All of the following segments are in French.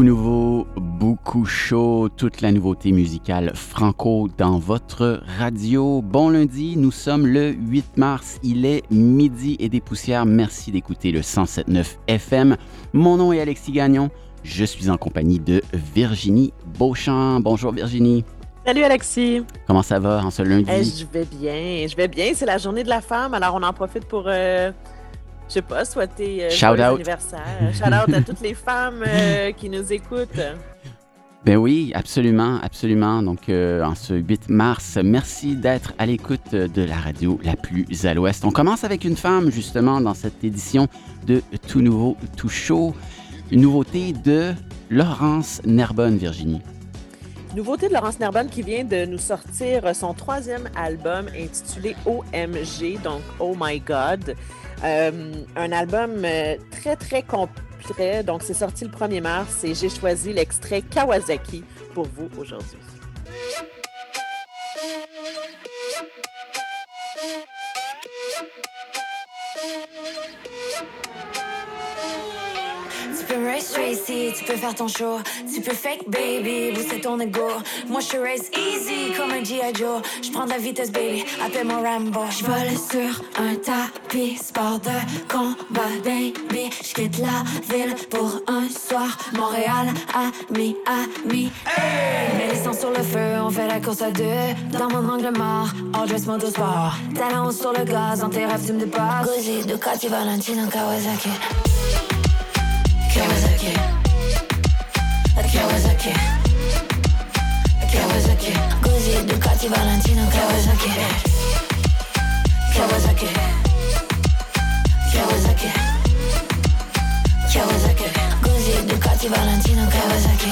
Beaucoup nouveau, beaucoup chaud, toute la nouveauté musicale franco dans votre radio. Bon lundi, nous sommes le 8 mars, il est midi et des poussières. Merci d'écouter le 107.9 FM. Mon nom est Alexis Gagnon, je suis en compagnie de Virginie Beauchamp. Bonjour Virginie. Salut Alexis. Comment ça va en ce lundi? Eh, je vais bien, je vais bien. C'est la journée de la femme, alors on en profite pour... euh, je sais pas, souhaiter euh, Shout out. anniversaire. Shout out à toutes les femmes euh, qui nous écoutent. Ben oui, absolument, absolument. Donc, euh, en ce 8 mars, merci d'être à l'écoute de la radio la plus à l'ouest. On commence avec une femme, justement, dans cette édition de Tout Nouveau, Tout Chaud. Une nouveauté de Laurence Nerbonne, Virginie. Nouveauté de Laurence Nerbonne qui vient de nous sortir son troisième album intitulé OMG, donc Oh My God. Euh, un album euh, très, très complet. Donc, c'est sorti le 1er mars et j'ai choisi l'extrait Kawasaki pour vous aujourd'hui. Race Tracy, tu peux faire ton show. Tu peux fake baby, booster ton ego. Moi je race easy comme un G.I. Joe. Je prends de la vitesse baby, appelle-moi Rambo. Je vole sur un tapis, sport de combat baby. Je quitte la ville pour un soir. Montréal, ami, ami. Mets les sangs sur le feu, on fait la course à deux. Dans mon angle mort, all dress motorsport. Talent sur le gaz, en tes rêves tu me dépasses. Gozzi, Ducati, Valentino, Kawasaki. Kawasaki. Kawasaki. Kawasaki. Gozzi, Ducati, Valentino, Kawasaki. Kawasaki. Kawasaki. Kawasaki. Gozzi, Ducati, Valentino, Kawasaki.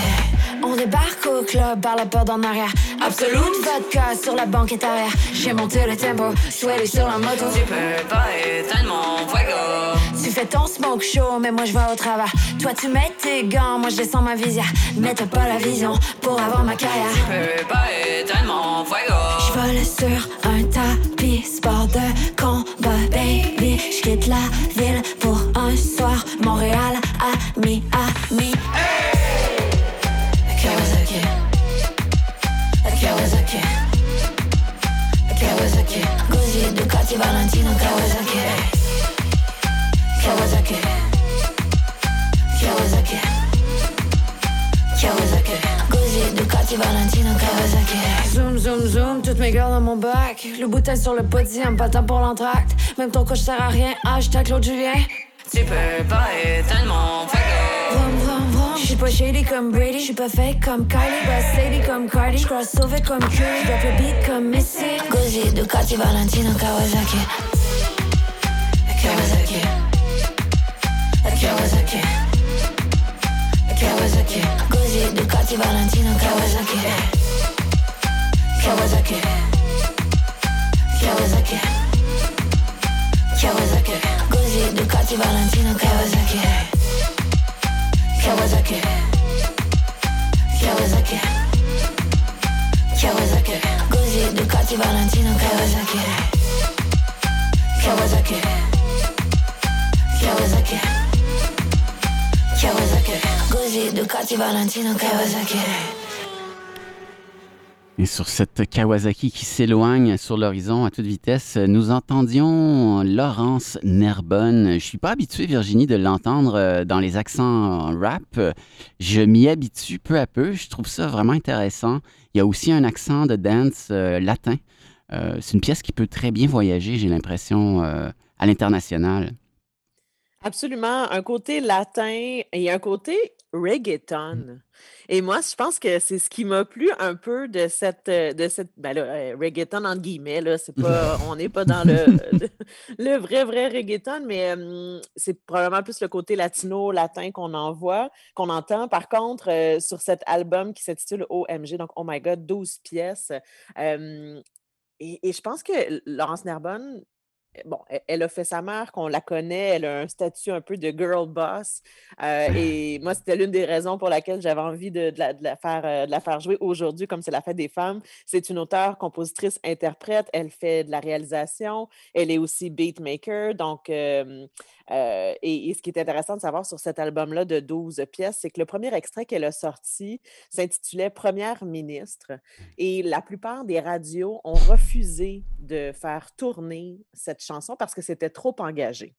On débarque au club par la porte en arrière. Absolute vodka sur la banquette arrière. J'ai monté le tempo, sweaty sur la moto. Tu peux pas éteindre mon fuego. Tu fais ton smoke show, mais moi je vais au travers. Toi tu mets tes gants, moi je descends ma visière. Mais t'as pas la vision pour avoir ma carrière. Tu peux pas éteindre mon fuego. Je vole sur un tapis, sport de combat, baby. Je quitte la ville pour un soir. Montréal, ami, ami. Kawasaki. Kawasaki. Kawasaki. Gozzi, Ducati, Valentino, Kawasaki. Dans mon bac. Le bouteille sur le podium, pas temps pour l'entracte. Même ton coach sert à rien, hashtag Claude Julien. Tu peux pas. Vroom, vroom, vroom. J'suis pas shady comme Brady, j'suis pas fake comme Kylie, pas Sadie comme Cardi. J'cross sauvé comme Curry, drop le beat comme Missy. Gozzi, Ducati, Valentino, Kawasaki. Kawasaki. Kawasaki. Kawasaki. Gozzi, Ducati, Valentino, Kawasaki. Kawasaki. Kawasaki. Kawasaki. Gozzi, Ducati, Valentino, Kawasaki. Kawasaki. Kawasaki. Kawasaki. Gozzi, Ducati, Valentino. Kawasaki. Kawasaki. Kawasaki. Gozzi, Ducati, Valentino, Kawasaki. Et sur cette Kawasaki qui s'éloigne sur l'horizon à toute vitesse, nous entendions Laurence Nerbonne. Je suis pas habitué, Virginie, de l'entendre euh, dans les accents rap. Je m'y habitue peu à peu. Je trouve ça vraiment intéressant. Il y a aussi un accent de dance euh, latin. Euh, c'est une pièce qui peut très bien voyager, j'ai l'impression, euh, à l'international. Absolument. Un côté latin et un côté reggaeton. Et moi, je pense que c'est ce qui m'a plu un peu de cette, euh, de cette ben là, euh, reggaeton entre guillemets, là, c'est pas, on n'est pas dans le, le, le vrai, vrai reggaeton, mais hum, c'est probablement plus le côté latino, latin qu'on en voit, qu'on entend. Par contre, euh, sur cet album qui s'intitule OMG, donc Oh My God, 12 pièces, euh, et, et je pense que Laurence Nerbonne, bon, elle, elle a fait sa marque, on la connaît, elle a un statut un peu de girl boss. euh, et moi, c'était l'une des raisons pour laquelle j'avais envie de, de la, de la faire, euh, de la faire jouer aujourd'hui, comme c'est la fête des femmes. C'est une auteure, compositrice, interprète. Elle fait de la réalisation. Elle est aussi beatmaker. Donc, euh, Euh, et, et ce qui est intéressant de savoir sur cet album-là de 12 pièces, c'est que le premier extrait qu'elle a sorti s'intitulait Première ministre. Et la plupart des radios ont refusé de faire tourner cette chanson parce que c'était trop engagé.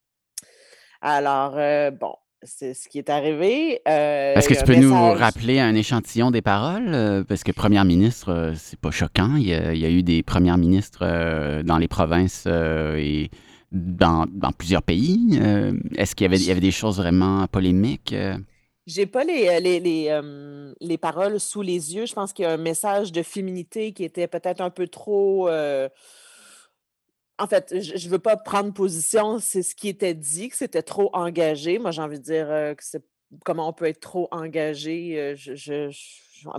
Alors, euh, bon, c'est ce qui est arrivé. Euh, Est-ce que tu peux nous rappeler un échantillon des paroles? Parce que première ministre, c'est pas choquant. Il y, a, il y a eu des premières ministres dans les provinces et dans, dans plusieurs pays. Euh, Est-ce qu'il y avait, y avait des choses vraiment polémiques? euh? J'ai pas les, euh, les, les, les paroles sous les yeux. Je pense qu'il y a un message de féminité qui était peut-être un peu trop. En fait, je ne veux pas prendre position, c'est ce qui était dit, que c'était trop engagé. Moi, j'ai envie de dire que c'est comment on peut être trop engagé. je-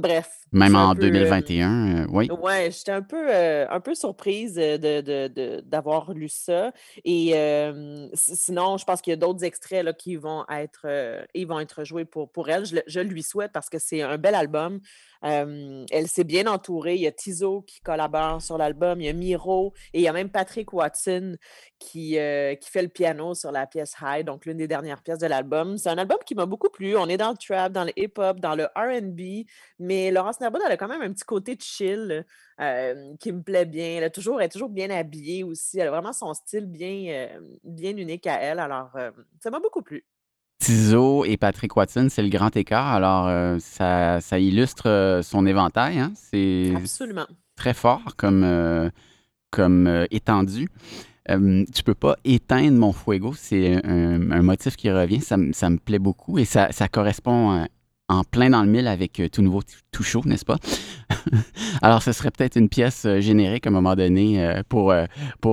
Bref. Même en peu, euh, 2021, euh, oui. Ouais, j'étais un peu, euh, un peu surprise euh, de, de- de- d'avoir lu ça. Et euh, si- sinon, je pense qu'il y a d'autres extraits là, qui vont être, ils vont être joués pour, pour elle. Je, le- je lui souhaite parce que c'est un bel album. Elle s'est bien entourée. Il y a Tizo qui collabore sur l'album. Il y a Miro et il y a même Patrick Watson qui, euh, qui fait le piano sur la pièce High, donc l'une des dernières pièces de l'album. C'est un album qui m'a beaucoup plu. On est dans le trap, dans le hip-hop, dans le RB. Mais Laurence Nerbonne, elle a quand même un petit côté chill euh, qui me plaît bien. Elle, a toujours, est toujours bien habillée aussi. Elle a vraiment son style bien, euh, bien unique à elle. Alors, ça m'a beaucoup plu. Tizo et Patrick Watson, c'est le grand écart. Alors, euh, ça, ça illustre euh, son éventail. hein. C'est Absolument. très fort comme, euh, comme euh, étendu. Euh, tu peux pas éteindre mon fuego. C'est un, un motif qui revient. Ça, me- ça me plaît beaucoup et ça, ça correspond en plein dans le mille avec euh, Tout Nouveau, Tout Chaud, n'est-ce pas? Alors, ce serait peut-être une pièce euh, générique à un moment donné euh, pour,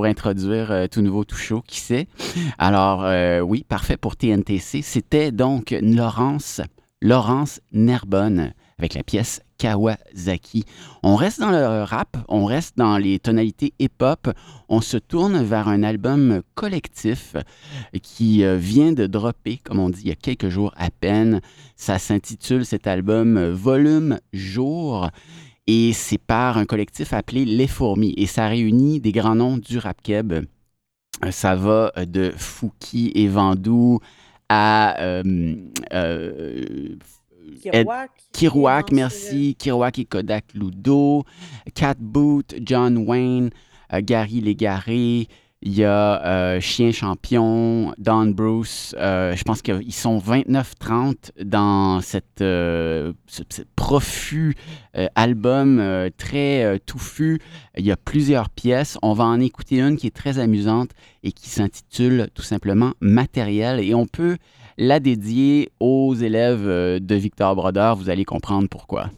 introduire Tout Nouveau, Tout Chaud, qui sait? Alors, oui, parfait pour TNTC. C'était donc Laurence, Laurence Nerbonne avec la pièce Kawasaki. On reste dans le rap, on reste dans les tonalités hip-hop, on se tourne vers un album collectif qui euh, vient de dropper, comme on dit, il y a quelques jours à peine. Ça s'intitule cet album Volume Jour et c'est par un collectif appelé Les Fourmis et ça réunit des grands noms du rap keb. Ça va euh, de Fouki et Vandou à euh, Kirouac. Kirouac, merci. Kirouac et Kodak Ludo. Cat Boot, John Wayne, euh, Gary Légaré. Il y a euh, Chien Champion, Don Bruce. euh, je pense qu'ils sont 29-30 dans cette, euh, ce, ce profus euh, album euh, très euh, touffu. Il y a plusieurs pièces. On va en écouter une qui est très amusante et qui s'intitule tout simplement Matériel. Et on peut la dédier aux élèves euh, de Victor Brodeur. Vous allez comprendre pourquoi.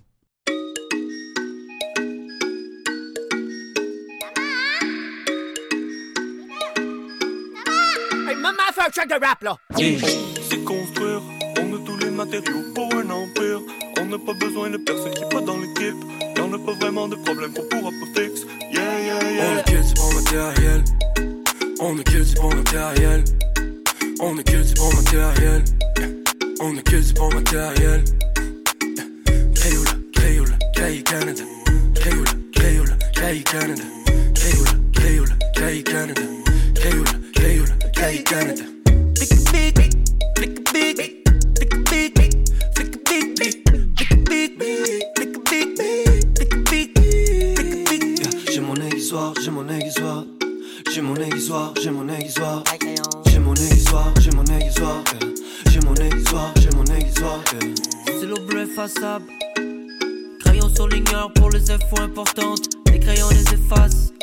Check de rap, là! C'est construire, on a tous les matériaux pour un empire. On n'a pas besoin de personne qui pas dans l'équipe. Y'en a pas vraiment de problème qu'on pourra pas fixer. Yeah, yeah, On yeah. est que du bon matériel. On est que du bon matériel. On est que du bon matériel. On est que du bon matériel. Crayola, Crayola, Crayola Canada. Crayola, Crayola, Crayola Canada. Crayola, Crayola, Crayola Canada. Crayola, Crayola, Crayola Canada. Flick a beat, bleu effaçable. Crayon surligneur pour les infos importantes. Les crayons les effacent.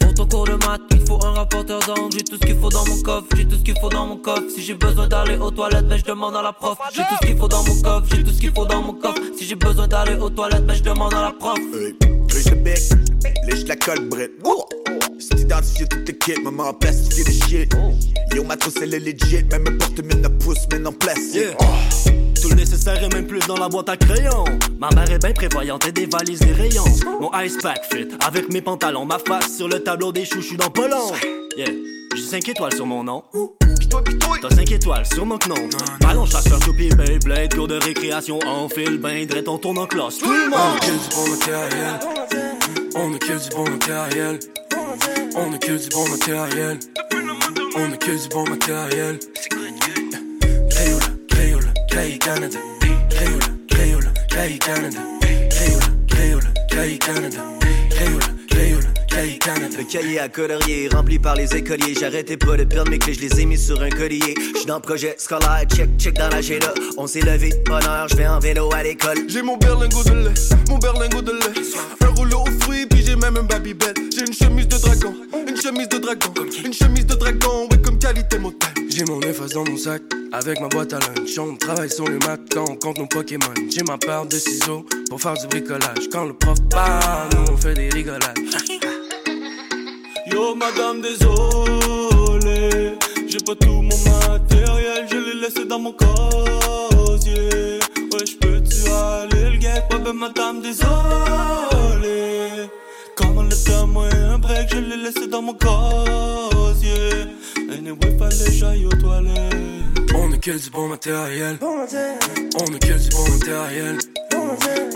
Pour ton cours de maths, il faut un rapporteur d'angle. J'ai tout ce qu'il faut dans mon coffre, j'ai tout ce qu'il faut dans mon coffre. Si j'ai besoin d'aller aux toilettes, ben je demande à la prof. J'ai tout ce qu'il faut dans mon coffre, j'ai tout ce qu'il faut dans mon coffre. Si j'ai besoin d'aller aux toilettes, ben je demande à la prof. Hey, Lèche la colle, brette. C'est identifié tout tes kits, maman a plastifié le shit. Yo, ma trousse, elle est legit, même me porte mine Ma mère est bien prévoyante et dévalise les rayons. Mon ice pack fit avec mes pantalons, ma face sur le tableau des chouchous dans pas long. Yeah, j'ai 5 étoiles sur mon nom. T'as 5 étoiles sur mon nom. Ballon chasseur, toupie, Beyblade, cours de récréation, en fil, bain, drette, on tourne en classe. Tout le monde! On est que du bon matériel. On est que du bon matériel. On est que du bon matériel. On est que du bon matériel. Crayola, Crayola, Cray Canada. K Canada, K Canada, K Canada. Le cahier à colorier rempli par les écoliers. J'arrêtais pas de perdre mes clés, je les ai mis sur un collier. J'suis dans le projet scolaire, check, check dans l'agenda. On s'est levé, bonne heure, j'vais en vélo à l'école. J'ai mon berlingot de lait, mon berlingot de lait. Un rouleau aux fruits, puis j'ai même un babybel. J'ai une chemise de dragon, une chemise de dragon, une chemise de dragon, ouais, comme qualité motel. J'ai mon efface dans mon sac, avec ma boîte à lunch. On travaille sur le mat quand on compte nos Pokémon. J'ai ma paire de ciseaux pour faire du bricolage. Quand le prof part, nous on fait des rigolades. Yo, madame, désolé. J'ai pas tout mon matériel, je l'ai laissé dans mon casier. Ouais, j'peux-tu aller le guet? Ouais, ben, madame, désolé. Comme le moi, un break, je l'ai laissé dans mon casier. Anyway, fallait j'aille aux toilettes. On est que du bon matériel. On est que du bon matériel.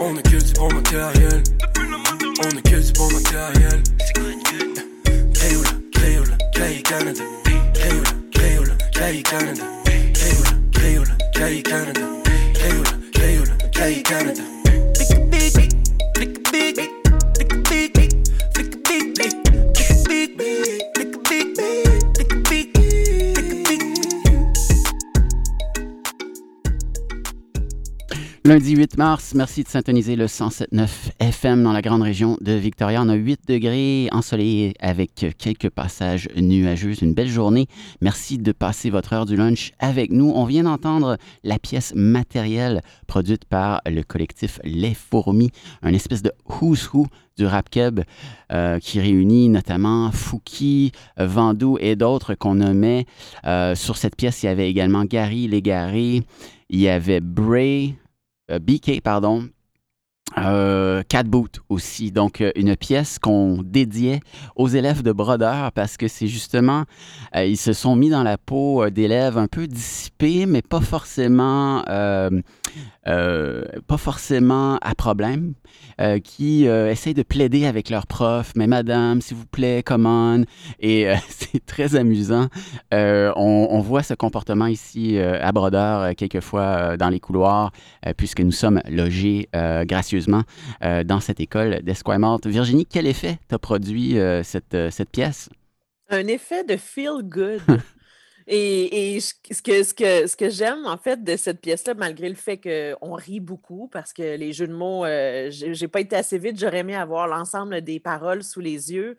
On est que du bon matériel. On est que du bon matériel. K Canada, Kayla, Kayla, K Canada, Kayla, Kayla, K Canada, Kayla, Kayla, K Canada. Lundi 8 mars, merci de syntoniser le 107.9 FM dans la grande région de Victoria. On a 8 degrés ensoleillés avec quelques passages nuageux. Une belle journée. Merci de passer votre heure du lunch avec nous. On vient d'entendre la pièce matérielle produite par le collectif Les Fourmis, un espèce de who's who du rap keb euh, qui réunit notamment Fouki, Vandou et d'autres qu'on nommait. Euh, sur cette pièce, il y avait également Gary Légaré, il y avait Bray, BK, pardon, euh, Cat Boot aussi, donc euh, une pièce qu'on dédiait aux élèves de brodeur parce que c'est justement, euh, ils se sont mis dans la peau euh, d'élèves un peu dissipés, mais pas forcément, pas forcément à problème, qui essayent de plaider avec leurs profs, mais madame, s'il vous plaît, come on, et c'est très amusant. On, voit ce comportement ici à Brodeur, quelquefois dans les couloirs, puisque nous sommes logés euh, euh, dans cette école d'Esquimalt. Virginie, quel effet t'a produit euh, cette, euh, cette pièce? Un effet de feel good. Et, ce que, ce que, ce que j'aime, en fait, de cette pièce-là, malgré le fait qu'on rit beaucoup, parce que les jeux de mots, euh, j'ai pas été assez vite, j'aurais aimé avoir l'ensemble des paroles sous les yeux.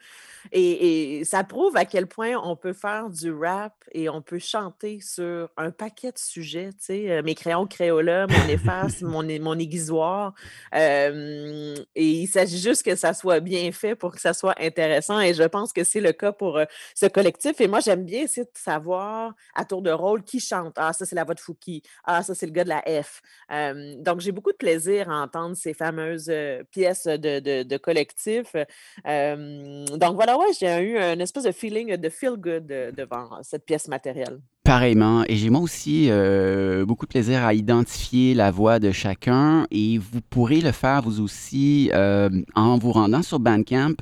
Et, et ça prouve à quel point on peut faire du rap et on peut chanter sur un paquet de sujets, tu sais, euh, mes crayons Crayola, mon efface, mon, mon aiguisoire. Euh, et il s'agit juste que ça soit bien fait pour que ça soit intéressant. Et je pense que c'est le cas pour euh, ce collectif. Et moi, j'aime bien essayer de savoir à tour de rôle qui chante? Ah, ça, c'est la voix de Fouki. Ah, ça, c'est le gars de la F. Donc, j'ai beaucoup de plaisir à entendre ces fameuses pièces de, collectif. Donc, voilà, ouais, j'ai eu un espèce de feeling de feel good devant cette pièce matérielle. Pareillement, et j'ai moi aussi euh, beaucoup de plaisir à identifier la voix de chacun et vous pourrez le faire vous aussi en vous rendant sur Bandcamp.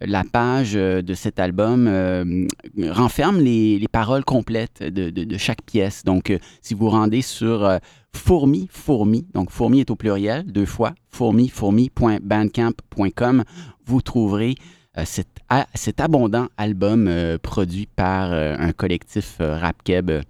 La page euh, de cet album euh, renferme les, les paroles complètes de, chaque pièce. Donc, euh, si vous rendez sur Fourmi, Fourmi, donc Fourmi est au pluriel, deux fois, fourmi, fourmi.bandcamp.com, vous trouverez cet, abondant album produit par un collectif rap keb euh,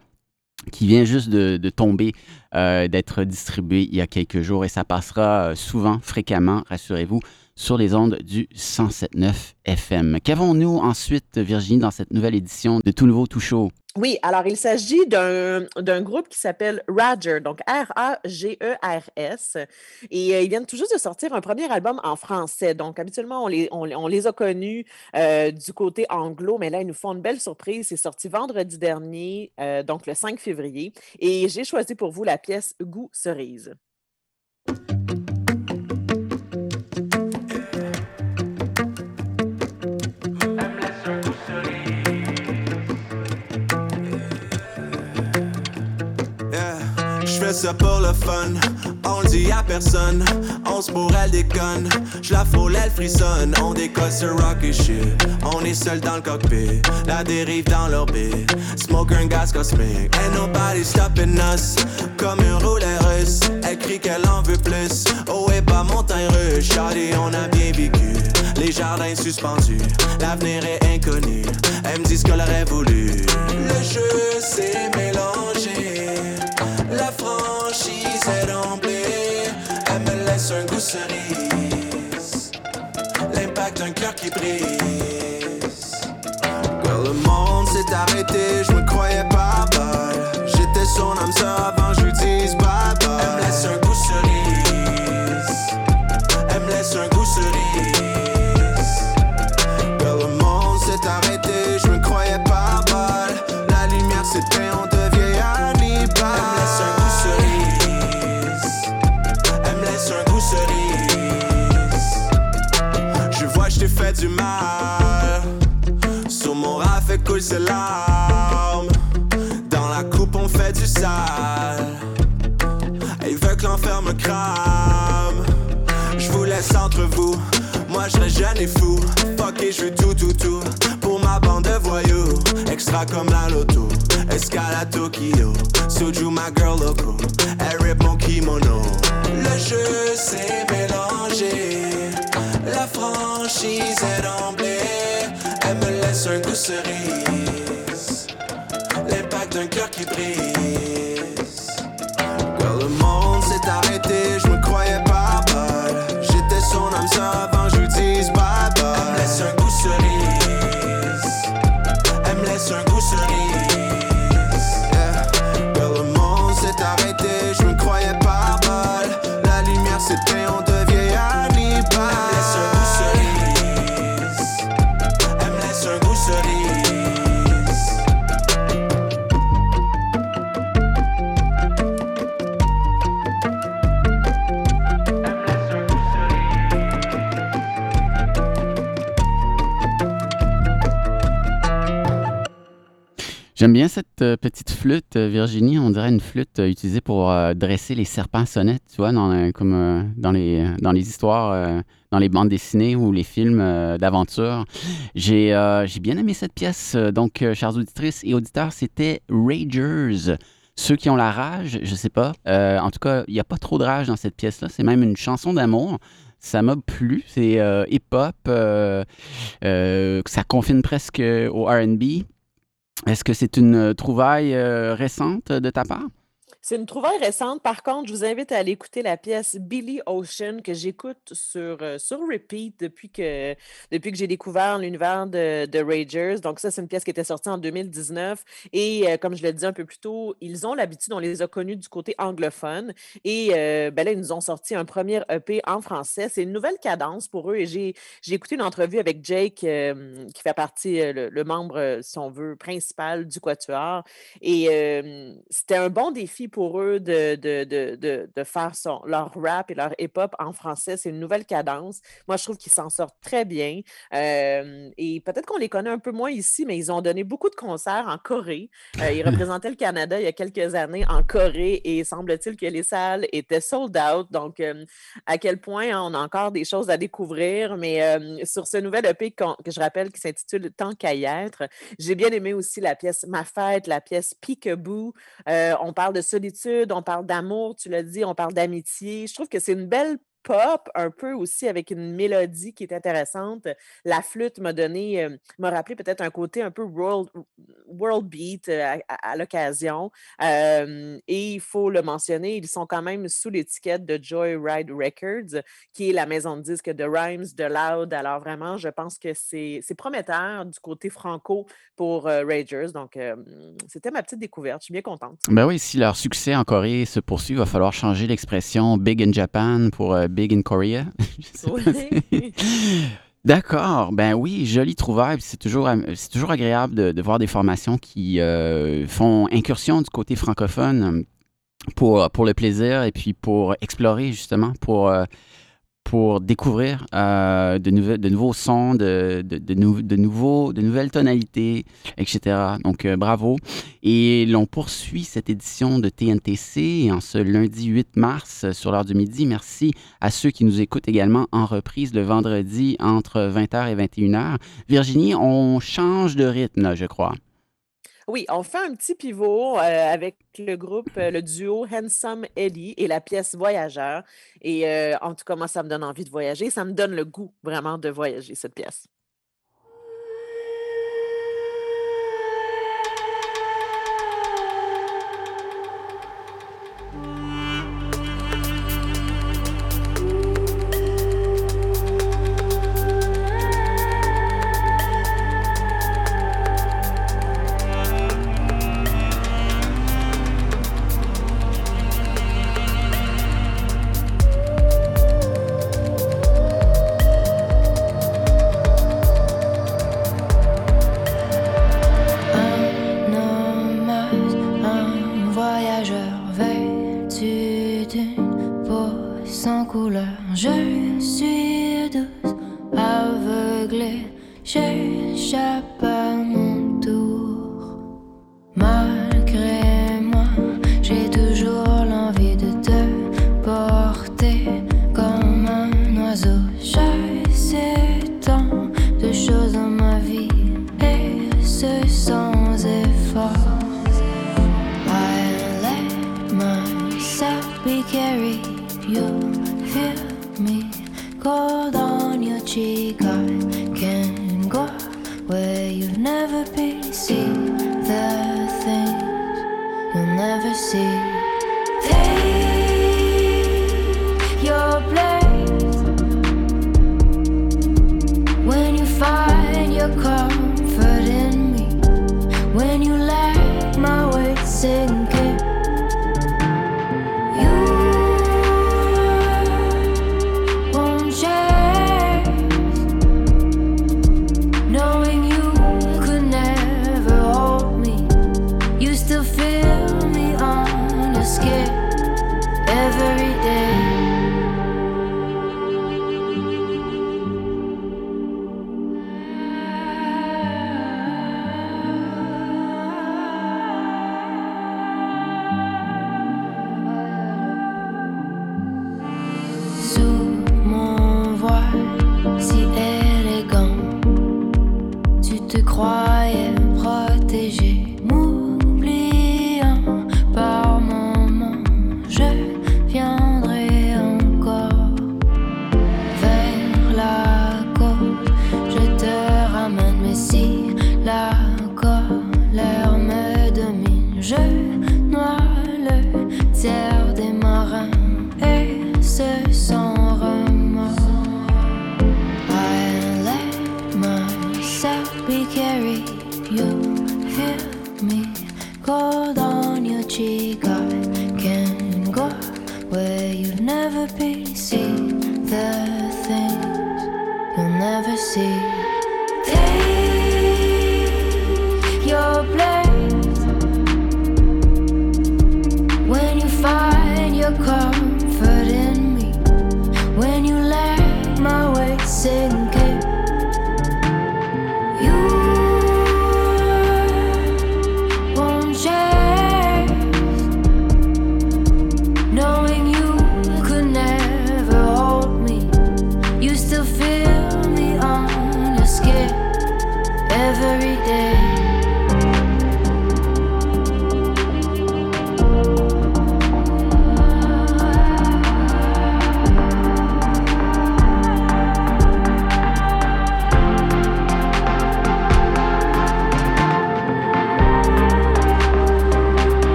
qui vient juste de, tomber, d'être distribué il y a quelques jours et ça passera souvent, fréquemment, rassurez-vous, sur les ondes du 107.9 FM. Qu'avons-nous ensuite, Virginie, dans cette nouvelle édition de Tout Nouveau Tout Chaud? Oui, alors il s'agit d'un groupe qui s'appelle Roger, donc R-A-G-E-R-S. Et euh, ils viennent tout juste de sortir un premier album en français. Donc habituellement, on les, on, on les a connus euh, du côté anglo, mais là, ils nous font une belle surprise. C'est sorti vendredi dernier, euh, donc le 5 février. Et j'ai choisi pour vous la pièce Goût cerise. Ça pour le fun, on le dit à personne. On se bourre, elle déconne. Je la frôle, elle frissonne. On décolle sur rock et shit. On est seul dans le cockpit, la dérive dans l'orbite. Smoke un gaz cosmique. Ain't nobody stopping us. Comme une roulette russe. Elle crie qu'elle en veut plus. Oh, et pas montagne russe. Shawty, on a bien vécu. Les jardins suspendus. L'avenir est inconnu. Elle me dit ce qu'elle aurait voulu. Le jeu s'est mélangé. La franchise est remplie. Elle me laisse un goût cerise. L'impact d'un cœur qui brise. Quand le monde s'est arrêté, je me croyais pas bad. J'étais son âme sœur avant, je lui dise bye. Elle me laisse un goût cerise. Elle me laisse un goût cerise. Dans la coupe, on fait du sale. Il veut que l'enfer me crame. Je vous laisse entre vous. Moi, je jeune et fou. Fuck et je tout, tout, tout. Pour ma bande de voyous. Extra comme la loto. Escale à Tokyo. Soju, ma girl loco. Elle rip mon kimono. Le jeu s'est mélangé. La franchise est remplie. Elle me laisse un goût cerise. L'impact d'un cœur qui brise. J'aime bien cette euh, petite flûte, euh, Virginie. On dirait une flûte euh, utilisée pour dresser les serpents sonnettes, tu vois, dans, comme dans, les, dans les histoires, dans les bandes dessinées ou les films d'aventure. J'ai bien aimé cette pièce. Donc, chères auditrices et auditeurs, c'était Ragers. Ceux qui ont la rage, je sais pas. En tout cas, il n'y a pas trop de rage dans cette pièce-là. C'est même une chanson d'amour. Ça m'a plu. C'est hip-hop. ça confine presque au RB. Est-ce que c'est une euh, trouvaille euh, récente de ta part? C'est une trouvaille récente. Par contre, je vous invite à aller écouter la pièce Billy Ocean que j'écoute sur, euh, sur repeat depuis que, depuis que j'ai découvert l'univers de, de Ragers. Donc, ça, c'est une pièce qui était sortie en 2019. Et euh, comme je le disais un peu plus tôt, ils ont l'habitude, on les a connus du côté anglophone. Et euh, ben là, ils nous ont sorti un premier EP en français. C'est une nouvelle cadence pour eux. Et j'ai écouté une entrevue avec Jake, qui fait partie, le, le membre, si on veut, principal du Quatuor. Et c'était un bon défi pour eux de, de, de, de, faire son, leur rap et leur hip-hop en français. C'est une nouvelle cadence. Moi, je trouve qu'ils s'en sortent très bien. Euh, et peut-être qu'on les connaît un peu moins ici, mais ils ont donné beaucoup de concerts en Corée. Euh, ils représentaient le Canada il y a quelques années en Corée et semble-t-il que les salles étaient sold out. Donc, euh, à quel point hein, on a encore des choses à découvrir. Mais sur ce nouvel EP que je rappelle qui s'intitule Tant qu'à y être, j'ai bien aimé aussi la pièce Ma fête, la pièce Peekaboo. On parle de on parle d'amour, tu l'as dit, on parle d'amitié. Je trouve que c'est une belle pop, un peu aussi avec une mélodie qui est intéressante. La flûte m'a donné, euh, m'a rappelé peut-être un côté un peu world, world beat euh, à, l'occasion. Euh, et il faut le mentionner, ils sont quand même sous l'étiquette de Joyride Records, qui est la maison de disques de Rhymes, de Loud. Alors vraiment, je pense que c'est prometteur du côté franco pour euh, Ragers. Donc, c'était ma petite découverte. Je suis bien contente. Ben oui, si leur succès en Corée se poursuit, il va falloir changer l'expression Big in Japan pour Big in Korea. D'accord, ben oui, jolie trouvaille. C'est toujours, am- c'est toujours agréable de, de voir des formations qui euh, font incursion du côté francophone pour, pour le plaisir et puis pour explorer justement, pour, euh, pour découvrir euh, de, de nouveaux sons, de, de, de nouvelles tonalités, etc. Donc, euh, bravo. Et l'on poursuit cette édition de TNTC en ce lundi 8 mars euh, sur l'heure du midi. Merci à ceux qui nous écoutent également en reprise le vendredi entre 20h et 21h. Virginie, on change de rythme, je crois. Oui, on fait un petit pivot euh, avec le groupe, euh, le duo Handsome Ellie et la pièce Voyageur. Et euh, en tout cas, moi, ça me donne envie de voyager. Ça me donne le goût vraiment de voyager, cette pièce.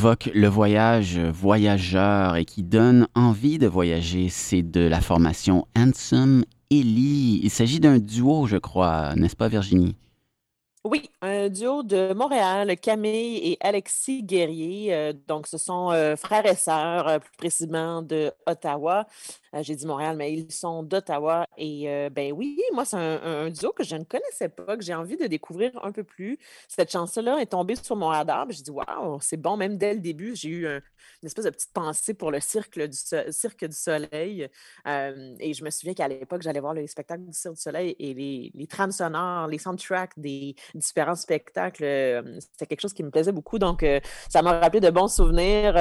Évoque le voyage voyageur et qui donne envie de voyager, c'est de la formation Handsome Ellie. Il s'agit d'un duo, je crois, n'est-ce pas Virginie? Oui, un duo de Montréal, Camille et Alexis Guerrier. Euh, donc, ce sont euh, frères et sœurs, euh, plus précisément de Ottawa. Euh, J'ai dit Montréal, mais ils sont d'Ottawa. Et euh, ben oui, moi, c'est un, duo que je ne connaissais pas, que j'ai envie de découvrir un peu plus. Cette chanson-là est tombée sur mon radar. J'ai dit, waouh, c'est bon. Même dès le début, j'ai eu un- une espèce de petite pensée pour le cirque du, Soleil. Euh, et je me souviens qu'à l'époque, j'allais voir les spectacles du Cirque du Soleil et les, les trames sonores, les soundtracks des différents spectacles, c'était quelque chose qui me plaisait beaucoup. Donc, ça m'a rappelé de bons souvenirs.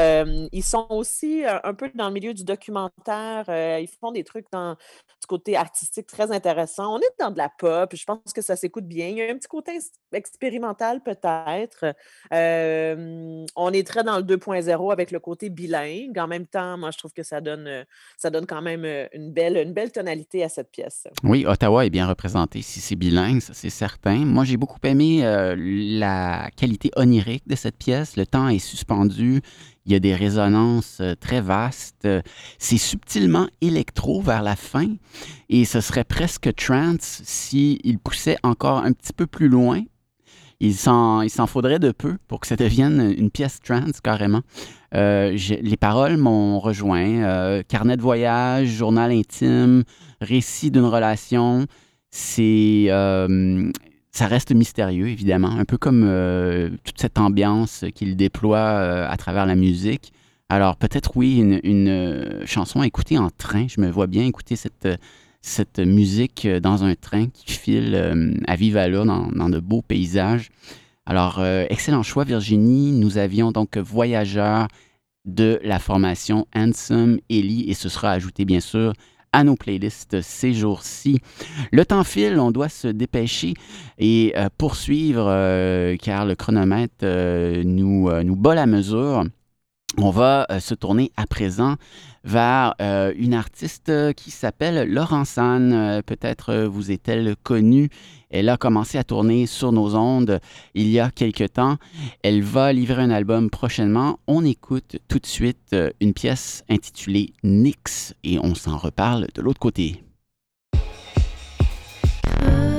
Ils sont aussi un peu dans le milieu du documentaire. Euh, ils font des trucs dans du côté artistique très intéressant. On est dans de la pop. Je pense que ça s'écoute bien. Il y a un petit côté ex- expérimental peut-être. Euh, on est très dans le 2.0 avec le côté bilingue. En même temps, moi, je trouve que ça donne, ça donne quand même euh, une belle, une belle tonalité à cette pièce. Oui, Ottawa est bien représenté si c'est bilingue, ça c'est certain. Moi, j'ai beaucoup aimé la qualité onirique de cette pièce. Le temps est suspendu. Il y a des résonances euh, très vastes. Euh, C'est subtilement électro vers la fin et ce serait presque trance s'il poussait encore un petit peu plus loin. Il s'en, faudrait de peu pour que ça devienne une pièce trance carrément. Euh, les paroles m'ont rejoint. Carnet de voyage, journal intime, récit d'une relation. C'est, ça reste mystérieux, évidemment, un peu comme euh, toute cette ambiance qu'il déploie euh, à travers la musique. Alors peut-être oui, une, euh, chanson à écouter en train. Je me vois bien écouter cette, cette musique dans un train qui file à vive allure dans, dans de beaux paysages. Alors, excellent choix, Virginie. Nous avions donc Voyageurs de la formation Handsome Ellie et ce sera ajouté, bien sûr, à nos playlists ces jours-ci. Le temps file, on doit se dépêcher et euh, poursuivre euh, car le chronomètre euh, nous, nous bat la mesure. On va se tourner à présent vers euh, une artiste euh, qui s'appelle Laurence Anne. Euh, Peut-être vous est-elle connue. Elle a commencé à tourner sur nos ondes il y a quelque temps. Elle va livrer un album prochainement. On écoute tout de suite une pièce intitulée Nix et on s'en reparle de l'autre côté. Creuse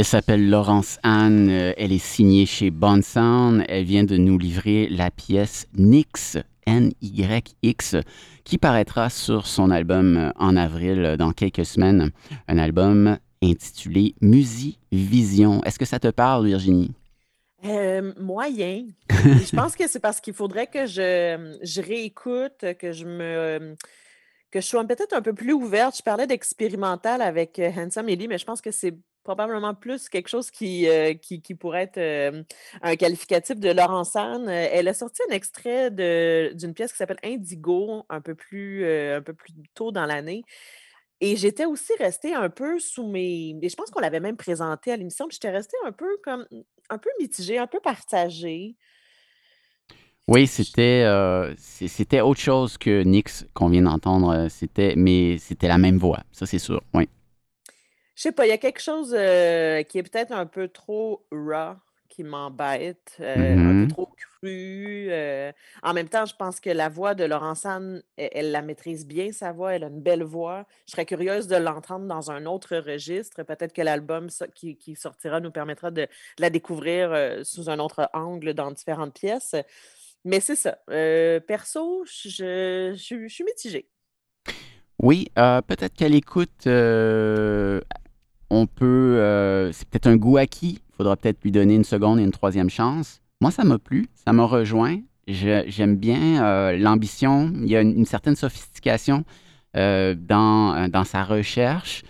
Elle s'appelle Laurence Anne. euh, Elle est signée chez Bond Sound. Elle vient de nous livrer la pièce Nyx, N-Y-X, qui paraîtra sur son album euh, en avril euh, dans quelques semaines. Un album intitulé Musivision. Est-ce que ça te parle, Virginie? Euh, moyen. Je pense que c'est parce qu'il faudrait que je, je réécoute, que je me que je sois peut-être un peu plus ouverte. Je parlais d'expérimental avec Handsome Ellie, mais je pense que c'est probablement plus quelque chose qui, euh, qui, pourrait être euh, un qualificatif de Laurence Anne. Euh, Elle a sorti un extrait d'une pièce qui s'appelle Indigo un peu plus, un peu plus tôt dans l'année. Et j'étais aussi restée un peu sous mes. Et je pense qu'on l'avait même présenté à l'émission, puis j'étais restée un peu comme un peu mitigée, un peu partagée. Oui, c'était c'était autre chose que Nix qu'on vient d'entendre. C'était, mais c'était la même voix, ça c'est sûr. Oui. Je sais pas, il y a quelque chose euh, qui est peut-être un peu trop raw qui m'embête, euh, un peu trop cru. euh. En même temps, je pense que la voix de Laurence Anne, elle, elle la maîtrise bien, sa voix, elle a une belle voix. Je serais curieuse de l'entendre dans un autre registre. Peut-être que l'album qui, qui sortira nous permettra de, de la découvrir euh, sous un autre angle dans différentes pièces. Mais c'est ça. Perso, je, je- je suis mitigée. Oui, euh, peut-être qu'à l'écoute, euh, on peut. euh, c'est peut-être un goût acquis. Il faudra peut-être lui donner une seconde et une troisième chance. Moi, ça m'a plu, ça m'a rejoint. J'aime bien euh, l'ambition. Il y a une, certaine sophistication euh, dans, dans sa recherche.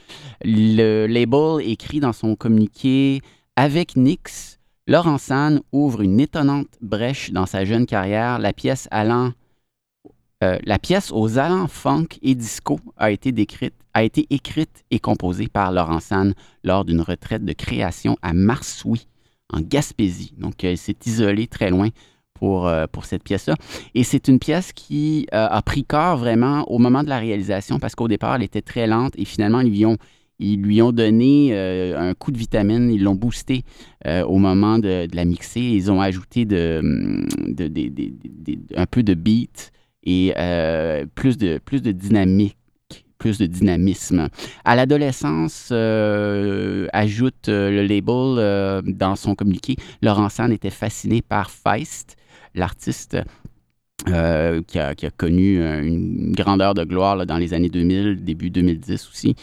Le label écrit dans son communiqué Avec Nix, Laurence Anne ouvre une étonnante brèche dans sa jeune carrière. La pièce allant euh, la pièce aux allants funk et disco a été, décrite, a été écrite et composée par Laurence Anne lors d'une retraite de création à Marsouis, en Gaspésie. Donc, elle s'est isolée très loin pour, euh, pour cette pièce-là. Et c'est une pièce qui euh, a pris corps vraiment au moment de la réalisation parce qu'au départ, elle était très lente et finalement, ils lui ont, donné euh, un coup de vitamine, ils l'ont boosté euh, au moment de, la mixer. Ils ont ajouté des- un peu de beat et euh, plus, de, plus de dynamique, plus de dynamisme. À l'adolescence, euh, ajoute euh, le label euh, dans son communiqué, Laurent Sand était fasciné par Feist, l'artiste euh, qui, a, qui a connu une grandeur de gloire là, dans les années 2000, début 2010 aussi.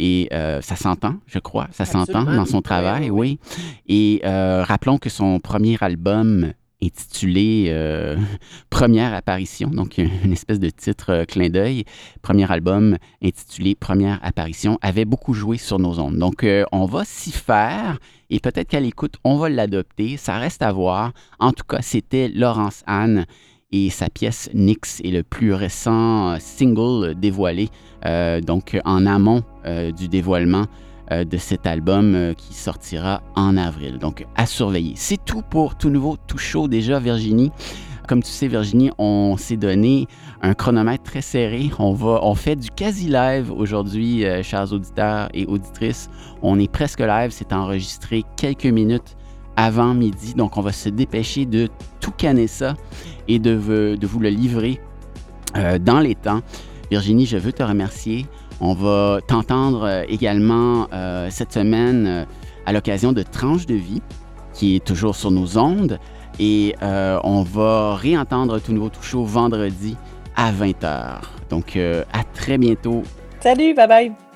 Et ça s'entend, je crois, ça s'entend dans son travail, oui. Et rappelons que son premier album intitulé euh, Première apparition, donc une espèce de titre euh, clin d'œil, premier album intitulé Première apparition, avait beaucoup joué sur nos ondes. Donc euh, on va s'y faire et peut-être qu'à l'écoute, on va l'adopter, ça reste à voir. En tout cas, c'était Laurence Anne et sa pièce Nix est le plus récent single dévoilé, donc en amont du dévoilement de cet album euh, qui sortira en avril. Donc, à surveiller. C'est tout pour tout nouveau, tout chaud déjà, Virginie. Comme tu sais, Virginie, on s'est donné un chronomètre très serré. On, va, on fait du quasi-live aujourd'hui, euh, chers auditeurs et auditrices. On est presque live. C'est enregistré quelques minutes avant midi. Donc, on va se dépêcher de tout canner ça et de, vous le livrer euh, dans les temps. Virginie, je veux te remercier. On va t'entendre euh, également euh, cette semaine euh, à l'occasion de Tranche de vie, qui est toujours sur nos ondes. Et on va réentendre tout nouveau tout chaud vendredi à 20h. Donc, à très bientôt. Salut, bye bye.